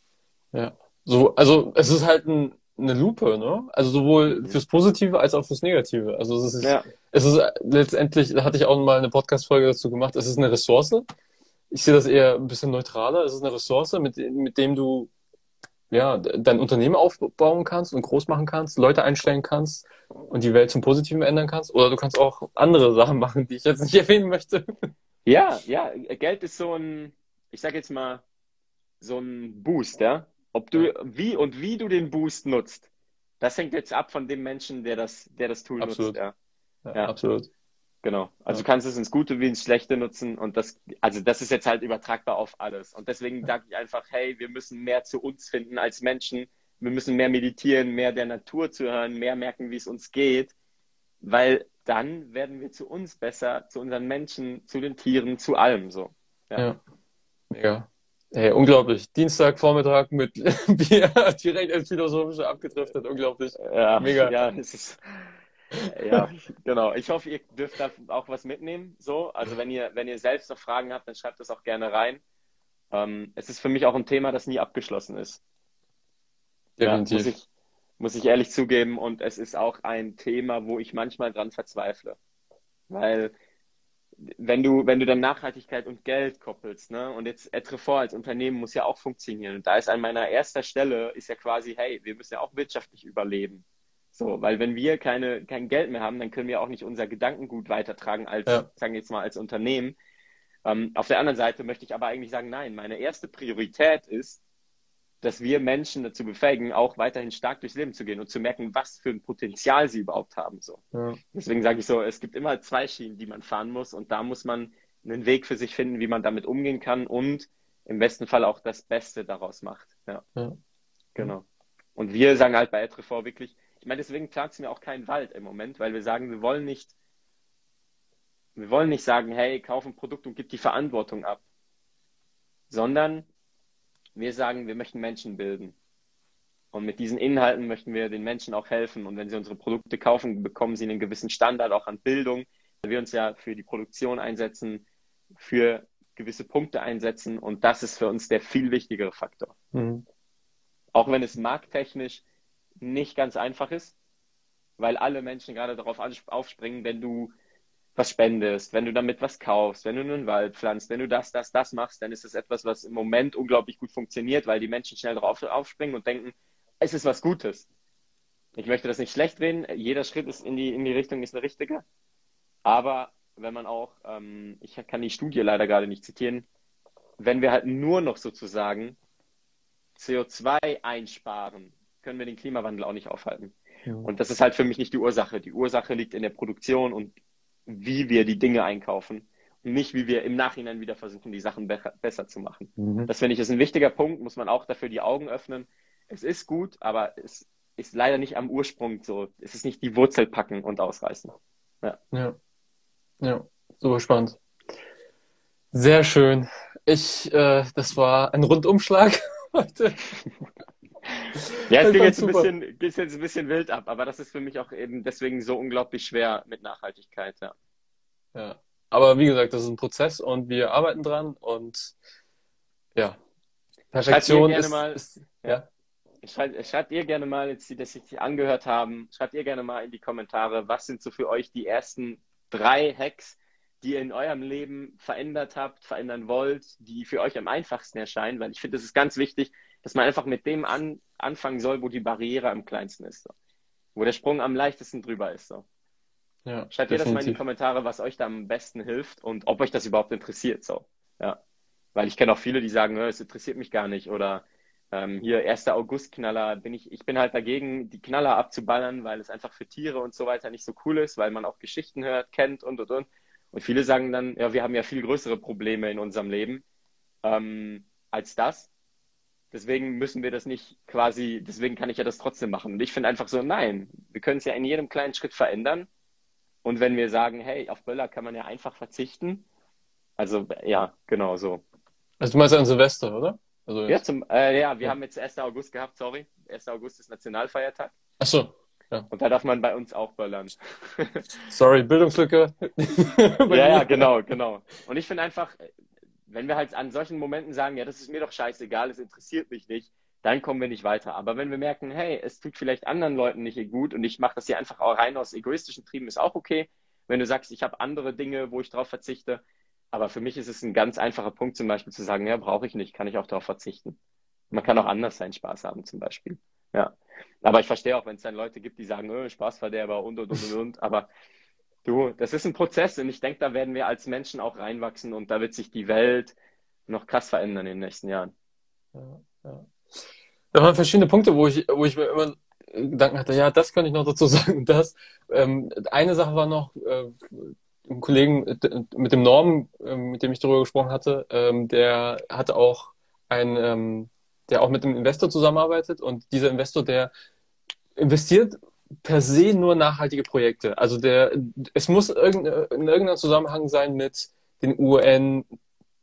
Ja. So, also es ist halt ein, eine Lupe, ne? Also sowohl Mhm. fürs Positive als auch fürs Negative. Also es ist, Ja. es ist letztendlich, da hatte ich auch mal eine Podcast-Folge dazu gemacht, es ist eine Ressource. Ich sehe das eher ein bisschen neutraler. Es ist eine Ressource, mit, mit dem du ja, dein Unternehmen aufbauen kannst und groß machen kannst, Leute einstellen kannst und die Welt zum Positiven ändern kannst. Oder du kannst auch andere Sachen machen, die ich jetzt nicht erwähnen möchte. Ja, ja, Geld ist so ein, ich sag jetzt mal, so ein Boost, ja. Ob du, wie und wie du den Boost nutzt, das hängt jetzt ab von dem Menschen, der das, der das Tool Absolut. nutzt, ja. Ja, Ja. absolut. Genau. Also Ja. du kannst es ins Gute wie ins Schlechte nutzen und das, also das ist jetzt halt übertragbar auf alles. Und deswegen sage ich einfach, hey, wir müssen mehr zu uns finden als Menschen. Wir müssen mehr meditieren, mehr der Natur zuhören, mehr merken, wie es uns geht, weil dann werden wir zu uns besser, zu unseren Menschen, zu den Tieren, zu allem so. Ja. Ja. Mega. Hey, unglaublich. Dienstagvormittag mit Bier direkt ins Philosophische abgedriftet. Unglaublich. Ja, Mega. Ja, es ist, ja, genau. Ich hoffe, ihr dürft da auch was mitnehmen. So, also wenn ihr, wenn ihr selbst noch Fragen habt, dann schreibt das auch gerne rein. Ähm, es ist für mich auch ein Thema, das nie abgeschlossen ist. Ja, muss Definitiv. ich, muss ich ehrlich zugeben. Und es ist auch ein Thema, wo ich manchmal dran verzweifle. Weil, wenn du, wenn du dann Nachhaltigkeit und Geld koppelst, ne, und jetzt Etrefort als Unternehmen muss ja auch funktionieren. Und da ist an meiner erster Stelle, ist ja quasi, hey, wir müssen ja auch wirtschaftlich überleben. So, weil wenn wir keine, kein Geld mehr haben, dann können wir auch nicht unser Gedankengut weitertragen als, Ja. sagen wir jetzt mal, als Unternehmen. Ähm, auf der anderen Seite möchte ich aber eigentlich sagen, nein, meine erste Priorität ist, dass wir Menschen dazu befähigen, auch weiterhin stark durchs Leben zu gehen und zu merken, was für ein Potenzial sie überhaupt haben. So. Ja. Deswegen sage ich so, es gibt immer zwei Schienen, die man fahren muss und da muss man einen Weg für sich finden, wie man damit umgehen kann und im besten Fall auch das Beste daraus macht. Ja. ja. Genau. Und wir sagen halt bei Etrefort wirklich, ich meine, deswegen pflanzen wir auch keinen Wald im Moment, weil wir sagen, wir wollen nicht, wir wollen nicht sagen, hey, kauf ein Produkt und gib die Verantwortung ab, sondern wir sagen, wir möchten Menschen bilden. Und mit diesen Inhalten möchten wir den Menschen auch helfen. Und wenn sie unsere Produkte kaufen, bekommen sie einen gewissen Standard auch an Bildung. Wir uns ja für die Produktion einsetzen, für gewisse Punkte einsetzen. Und das ist für uns der viel wichtigere Faktor. Mhm. Auch wenn es markttechnisch nicht ganz einfach ist, weil alle Menschen gerade darauf aufspringen, wenn du was spendest, wenn du damit was kaufst, wenn du einen Wald pflanzt, wenn du das, das, das machst, dann ist es etwas, was im Moment unglaublich gut funktioniert, weil die Menschen schnell darauf aufspringen und denken, es ist was Gutes. Ich möchte das nicht schlecht reden, jeder Schritt ist in die, in die Richtung ist eine richtige. Aber wenn man auch, ähm, ich kann die Studie leider gerade nicht zitieren, wenn wir halt nur noch sozusagen CO2 einsparen, können wir den Klimawandel auch nicht aufhalten. Ja. Und das ist halt für mich nicht die Ursache. Die Ursache liegt in der Produktion und wie wir die Dinge einkaufen und nicht, wie wir im Nachhinein wieder versuchen, die Sachen be besser zu machen. Mhm. Das finde ich ist ein wichtiger Punkt, muss man auch dafür die Augen öffnen. Es ist gut, aber es ist leider nicht am Ursprung so. Es ist nicht die Wurzel packen und ausreißen. Ja. Ja, ja super spannend. Sehr schön. Ich, äh, das war ein Rundumschlag heute. Ja, es ging jetzt, ein bisschen, geht jetzt ein bisschen wild ab, aber das ist für mich auch eben deswegen so unglaublich schwer mit Nachhaltigkeit, ja. Ja, aber wie gesagt, das ist ein Prozess und wir arbeiten dran und ja, Perfektion ist, mal, ist, ja. Schreibt, schreibt ihr gerne mal, jetzt die das sich angehört haben, schreibt ihr gerne mal in die Kommentare, was sind so für euch die ersten drei Hacks, die ihr in eurem Leben verändert habt, verändern wollt, die für euch am einfachsten erscheinen, weil ich finde, es ist ganz wichtig, dass man einfach mit dem an, anfangen soll, wo die Barriere am kleinsten ist. So. Wo der Sprung am leichtesten drüber ist. So. Ja, Schreibt definitiv. ihr das mal in die Kommentare, was euch da am besten hilft und ob euch das überhaupt interessiert. So. Ja. Weil ich kenne auch viele, die sagen, es interessiert mich gar nicht oder ähm, hier 1. August-Knaller, bin ich, ich bin halt dagegen, die Knaller abzuballern, weil es einfach für Tiere und so weiter nicht so cool ist, weil man auch Geschichten hört, kennt und und und. Und viele sagen dann, ja, wir haben ja viel größere Probleme in unserem Leben ähm, als das. Deswegen müssen wir das nicht quasi, deswegen kann ich ja das trotzdem machen. Und ich finde einfach so, nein, wir können es ja in jedem kleinen Schritt verändern. Und wenn wir sagen, hey, auf Böller kann man ja einfach verzichten. Also ja, genau so. Also du meinst an Silvester, oder? Also ja, zum, äh, ja, wir ja. haben jetzt 1. August gehabt, sorry. 1. August ist Nationalfeiertag. Ach so. Ja. Und da darf man bei uns auch böllern. Sorry, Bildungslücke. ja, ja, genau, genau. Und ich finde einfach, wenn wir halt an solchen Momenten sagen, ja, das ist mir doch scheißegal, es interessiert mich nicht, dann kommen wir nicht weiter. Aber wenn wir merken, hey, es tut vielleicht anderen Leuten nicht gut und ich mache das hier einfach auch rein aus egoistischen Trieben, ist auch okay. Wenn du sagst, ich habe andere Dinge, wo ich drauf verzichte. Aber für mich ist es ein ganz einfacher Punkt, zum Beispiel zu sagen, ja, brauche ich nicht, kann ich auch darauf verzichten. Man kann auch anders seinen Spaß haben, zum Beispiel. Ja. Aber ich verstehe auch, wenn es dann Leute gibt, die sagen, oh, Spaßverderber und, und, und, und. Aber Du, das ist ein Prozess und ich denke, da werden wir als Menschen auch reinwachsen und da wird sich die Welt noch krass verändern in den nächsten Jahren. Ja, ja. Da waren verschiedene Punkte, wo ich, wo ich mir immer Gedanken hatte, ja, das könnte ich noch dazu sagen das. Ähm, eine Sache war noch, äh, ein Kollegen mit dem Norm, äh, mit dem ich darüber gesprochen hatte, ähm, der hatte auch ein, ähm, der auch mit einem Investor zusammenarbeitet und dieser Investor, der investiert per se nur nachhaltige Projekte. Also der, es muss in irgendeinem Zusammenhang sein mit den UN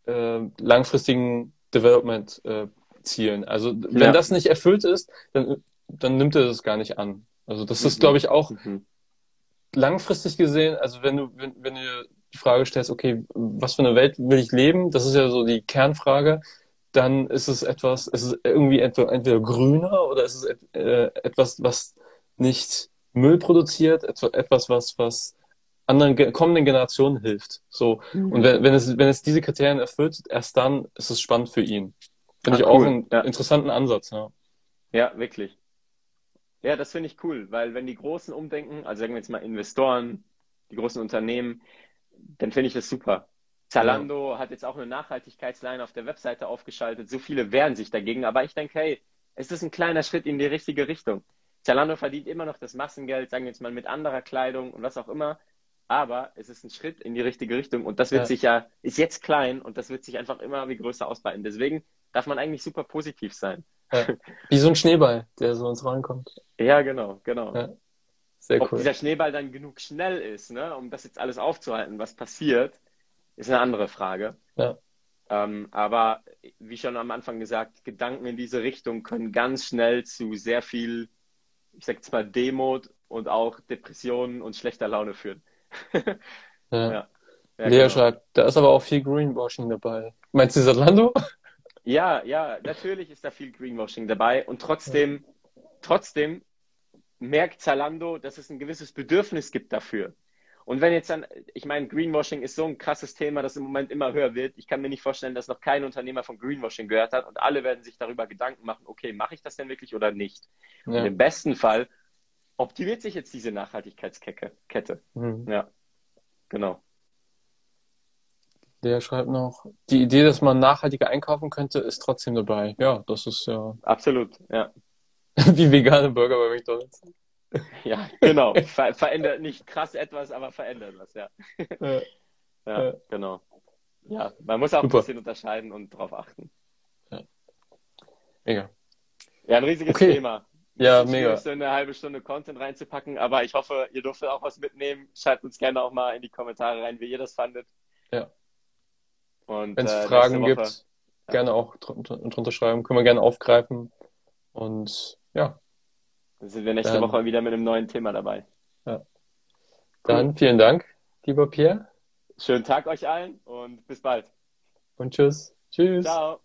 äh, langfristigen Development äh, Zielen. Also wenn ja. das nicht erfüllt ist, dann, dann nimmt er das gar nicht an. Also das mhm. ist, glaube ich, auch mhm. langfristig gesehen, also wenn du, wenn, wenn du die Frage stellst, okay, was für eine Welt will ich leben? Das ist ja so die Kernfrage. Dann ist es etwas, ist es irgendwie entweder, entweder grüner oder ist es äh, etwas, was nicht Müll produziert, etwas, was, was anderen kommenden Generationen hilft. So. Mhm. Und wenn, wenn, es, wenn es diese Kriterien erfüllt, erst dann ist es spannend für ihn. Finde ah, ich cool. auch einen ja. interessanten Ansatz, ja. Ja, wirklich. Ja, das finde ich cool, weil wenn die Großen umdenken, also sagen wir jetzt mal Investoren, die großen Unternehmen, dann finde ich das super. Zalando ja. hat jetzt auch eine Nachhaltigkeitsline auf der Webseite aufgeschaltet. So viele wehren sich dagegen, aber ich denke, hey, es ist ein kleiner Schritt in die richtige Richtung. Zalando verdient immer noch das Massengeld, sagen wir jetzt mal mit anderer Kleidung und was auch immer. Aber es ist ein Schritt in die richtige Richtung und das wird ja. sich ja, ist jetzt klein und das wird sich einfach immer wie größer ausbreiten. Deswegen darf man eigentlich super positiv sein. Ja. Wie so ein Schneeball, der so ins Rollen kommt. Ja, genau, genau. Ja. Sehr Ob cool. dieser Schneeball dann genug schnell ist, ne, um das jetzt alles aufzuhalten, was passiert, ist eine andere Frage. Ja. Ähm, aber wie schon am Anfang gesagt, Gedanken in diese Richtung können ganz schnell zu sehr viel, ich sag jetzt mal, Demut und auch Depressionen und schlechter Laune führen. ja. ja. ja. Lea genau. schreibt, da ist aber auch viel Greenwashing dabei. Meinst du Zalando? Ja, ja, natürlich ist da viel Greenwashing dabei und trotzdem, trotzdem merkt Zalando, dass es ein gewisses Bedürfnis gibt dafür. Und wenn jetzt dann, ich meine, Greenwashing ist so ein krasses Thema, das im Moment immer höher wird. Ich kann mir nicht vorstellen, dass noch kein Unternehmer von Greenwashing gehört hat und alle werden sich darüber Gedanken machen, okay, mache ich das denn wirklich oder nicht? Ja. Und im besten Fall optimiert sich jetzt diese Nachhaltigkeitskette. Mhm. Ja, genau. Der schreibt noch, die Idee, dass man nachhaltiger einkaufen könnte, ist trotzdem dabei. Ja, das ist ja. Absolut, ja. Wie vegane Burger bei McDonalds. Ja, genau. Ver verändert nicht krass etwas, aber verändert was, ja. Ja, ja, ja. genau. Ja, man muss auch Super. ein bisschen unterscheiden und drauf achten. Ja. Mega. Ja, ein riesiges okay. Thema. Ja, mega. So eine halbe Stunde Content reinzupacken, aber ich hoffe, ihr durftet auch was mitnehmen. Schreibt uns gerne auch mal in die Kommentare rein, wie ihr das fandet. Ja. Wenn es äh, Fragen Woche, gibt, ja. gerne auch drunter schreiben, können wir gerne aufgreifen. Und ja. Dann sind wir nächste dann, Woche wieder mit einem neuen Thema dabei. Ja. Dann vielen Dank, lieber Pierre. Schönen Tag euch allen und bis bald. Und tschüss. Tschüss. Ciao.